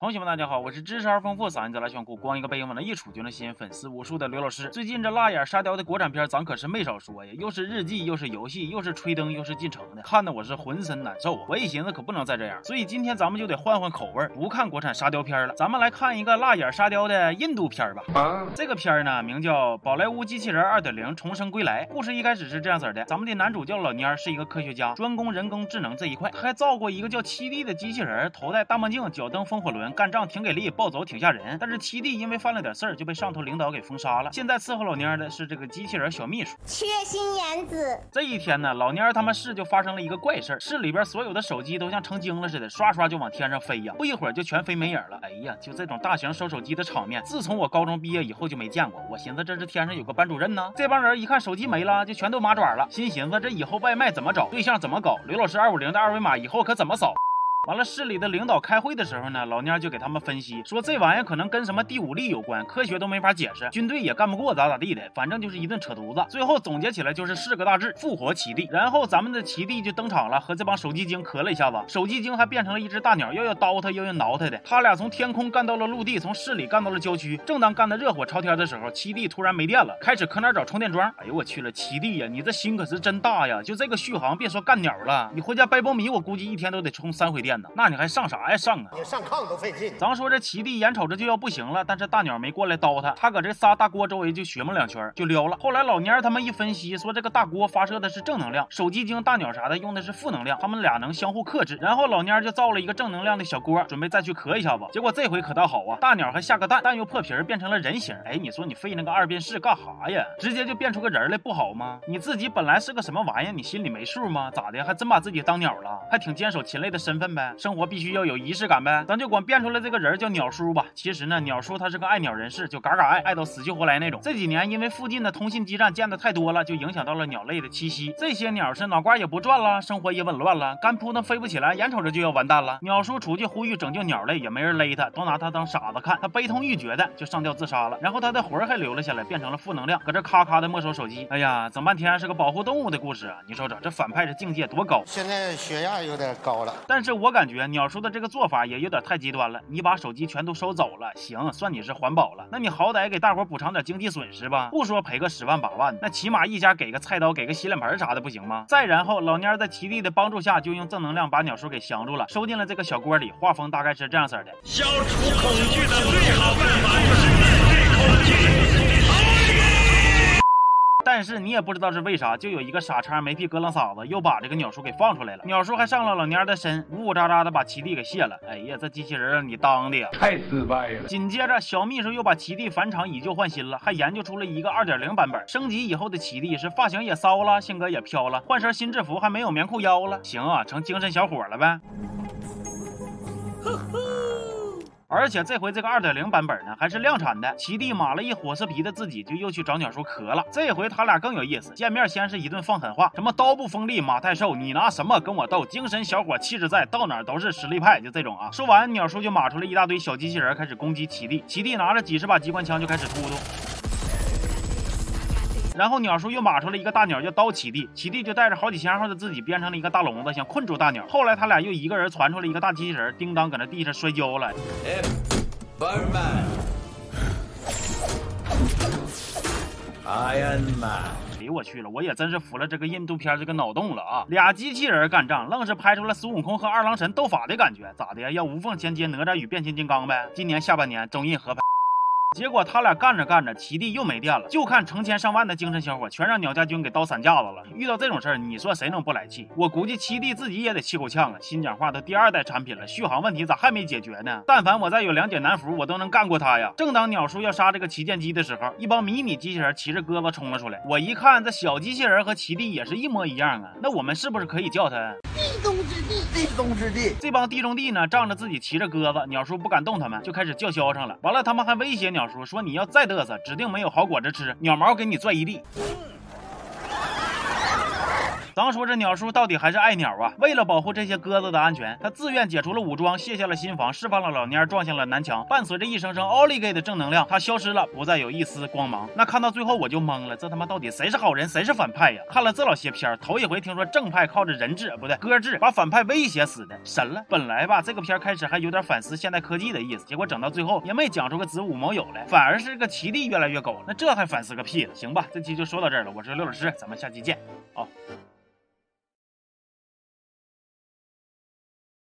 同学们，大家好，我是知识而丰富、嗓音贼拉炫酷、光一个背影往那一杵就能吸引粉丝无数的刘老师。最近这辣眼沙雕的国产片，咱可是没少说呀，又是日记，又是游戏，又是吹灯，又是进城的，看的我是浑身难受啊！我一寻思，可不能再这样，所以今天咱们就得换换口味，不看国产沙雕片了，咱们来看一个辣眼沙雕的印度片吧。啊，这个片呢，名叫《宝莱坞机器人二点零重生归来》。故事一开始是这样子的：咱们的男主叫老蔫，是一个科学家，专攻人工智能这一块，他还造过一个叫七弟的机器人，头戴大墨镜，脚蹬风火轮，干仗挺给力。暴走挺吓人，但是七弟因为犯了点事儿，就被上头领导给封杀了。现在伺候老蔫的是这个机器人小秘书缺心眼子。这一天呢，老蔫他们市就发生了一个怪事儿，市里边所有的手机都像成精了似的，刷刷就往天上飞呀，不一会儿就全飞没影了。哎呀，就这种大型收手机的场面，自从我高中毕业以后就没见过。我寻思这是天上有个班主任呢。这帮人一看手机没了，就全都麻爪了，心寻思这以后外卖怎么找，对象怎么搞，刘老师二五零的二维码以后可怎么扫？完了，市里的领导开会的时候呢，老蔫就给他们分析说，这玩意儿可能跟什么第五力有关，科学都没法解释，军队也干不过，咋咋地的，反正就是一顿扯犊子。最后总结起来就是四个大字：复活奇弟。然后咱们的奇弟就登场了，和这帮手机精磕了一下子，手机精还变成了一只大鸟，又要叨他又要挠他的。他俩从天空干到了陆地，从市里干到了郊区。正当干得热火朝天的时候，奇弟突然没电了，开始搁哪找充电桩。哎呦我去了，奇弟呀，你这心可是真大呀！就这个续航，别说干鸟了，你回家掰苞米，我估计一天都得充三回电呢。那你还上？啥呀上啊！你上炕都费劲。咱说这齐地眼瞅着就要不行了，但是大鸟没过来叨他，他搁这仨大锅周围就学摸两圈就撩了。后来老蔫他们一分析，说这个大锅发射的是正能量，手机精大鸟啥的用的是负能量，他们俩能相互克制。然后老蔫就造了一个正能量的小锅，准备再去磕一下子。结果这回可倒好啊，大鸟还下个蛋，蛋又破皮变成了人形。哎，你说你费那个二便士干啥呀？直接就变出个人来不好吗？你自己本来是个什么玩意，你心里没数吗？咋的？还真把自己当鸟了？还挺坚守禽类的身份呗？生活必须要有仪式感呗？咱就管变出来这个人叫鸟叔吧。其实呢，鸟叔他是个爱鸟人士，就嘎嘎爱，爱到死去活来那种。这几年因为附近的通信基站建的太多了，就影响到了鸟类的栖息。这些鸟是脑瓜也不转了，生活也紊乱了，干扑腾飞不起来，眼瞅着就要完蛋了。鸟叔出去呼吁拯救鸟类，也没人勒他，都拿他当傻子看。他悲痛欲绝的就上吊自杀了。然后他的魂还留了下来，变成了负能量，搁这咔咔的没收手机。哎呀，整半天是个保护动物的故事啊！你瞅瞅这反派这境界多高？现在血压有点高了，但是我我感觉鸟叔的这个做法也有点太极端了。你把手机全都收走了，行，算你是环保了。那你好歹给大伙补偿点经济损失吧，不说赔个十万八万，那起码一家给个菜刀，给个洗脸盆啥的不行吗？再然后，老蔫在齐地的帮助下，就用正能量把鸟叔给降住了，收进了这个小锅里。画风大概是这样式的：消除恐惧的最好办法但是你也不知道是为啥，就有一个傻叉没屁搁楞嗓子，又把这个鸟叔给放出来了。鸟叔还上了老蔫的身，呜呜喳喳的把齐地给卸了。哎呀，这机器人让你当的呀，太失败了。紧接着，小秘书又把齐地返厂以旧换新了，还研究出了一个二点零版本。升级以后的齐地是发型也骚了，性格也飘了，换身新制服还没有棉裤腰了。行啊，成精神小伙了呗。而且这回这个二点零版本呢，还是量产的。齐地码了一火色皮的自己，就又去找鸟叔磕了。这回他俩更有意思，见面先是一顿放狠话，什么刀不锋利马太瘦，你拿什么跟我斗？精神小伙气质在，到哪都是实力派，就这种啊。说完，鸟叔就码出了一大堆小机器人，开始攻击齐地。齐地拿着几十把机关枪就开始突突。然后鸟叔又码出了一个大鸟叫刀起地，起地就带着好几千号的自己编成了一个大笼子，想困住大鸟。后来他俩又一个人传出了一个大机器人，叮当搁那地上摔跤了。Iron Man，哎呦我去了，我也真是服了这个印度片这个脑洞了啊！俩机器人干仗，愣是拍出了孙悟空和二郎神斗法的感觉，咋的呀？要无缝衔接哪吒与变形金刚呗？今年下半年中印合拍。结果他俩干着干着，齐地又没电了，就看成千上万的精神小伙全让鸟家军给刀散架子了。遇到这种事儿，你说谁能不来气？我估计齐地自己也得气够呛啊！新讲话都第二代产品了，续航问题咋还没解决呢？但凡我再有两解难符，我都能干过他呀！正当鸟叔要杀这个旗舰机的时候，一帮迷你机器人骑着鸽子冲了出来。我一看，这小机器人和齐地也是一模一样啊！那我们是不是可以叫他地？中之地。这帮地中地呢，仗着自己骑着鸽子，鸟叔不敢动他们，就开始叫嚣上了。完了，他们还威胁鸟。鸟叔说：“你要再嘚瑟，指定没有好果子吃，鸟毛给你拽一地。”当初这鸟叔到底还是爱鸟啊，为了保护这些鸽子的安全，他自愿解除了武装，卸下了心防，释放了老蔫，撞向了南墙。伴随着一声声奥利给的正能量，他消失了，不再有一丝光芒。那看到最后我就懵了，这他妈到底谁是好人，谁是反派呀？看了这老些片，头一回听说正派靠着人质不对鸽质把反派威胁死的，神了！本来吧，这个片开始还有点反思现代科技的意思，结果整到最后也没讲出个子午卯酉来，反而是个齐地越来越狗。那这还反思个屁了？行吧，这期就说到这儿了，我是刘老师，咱们下期见，好。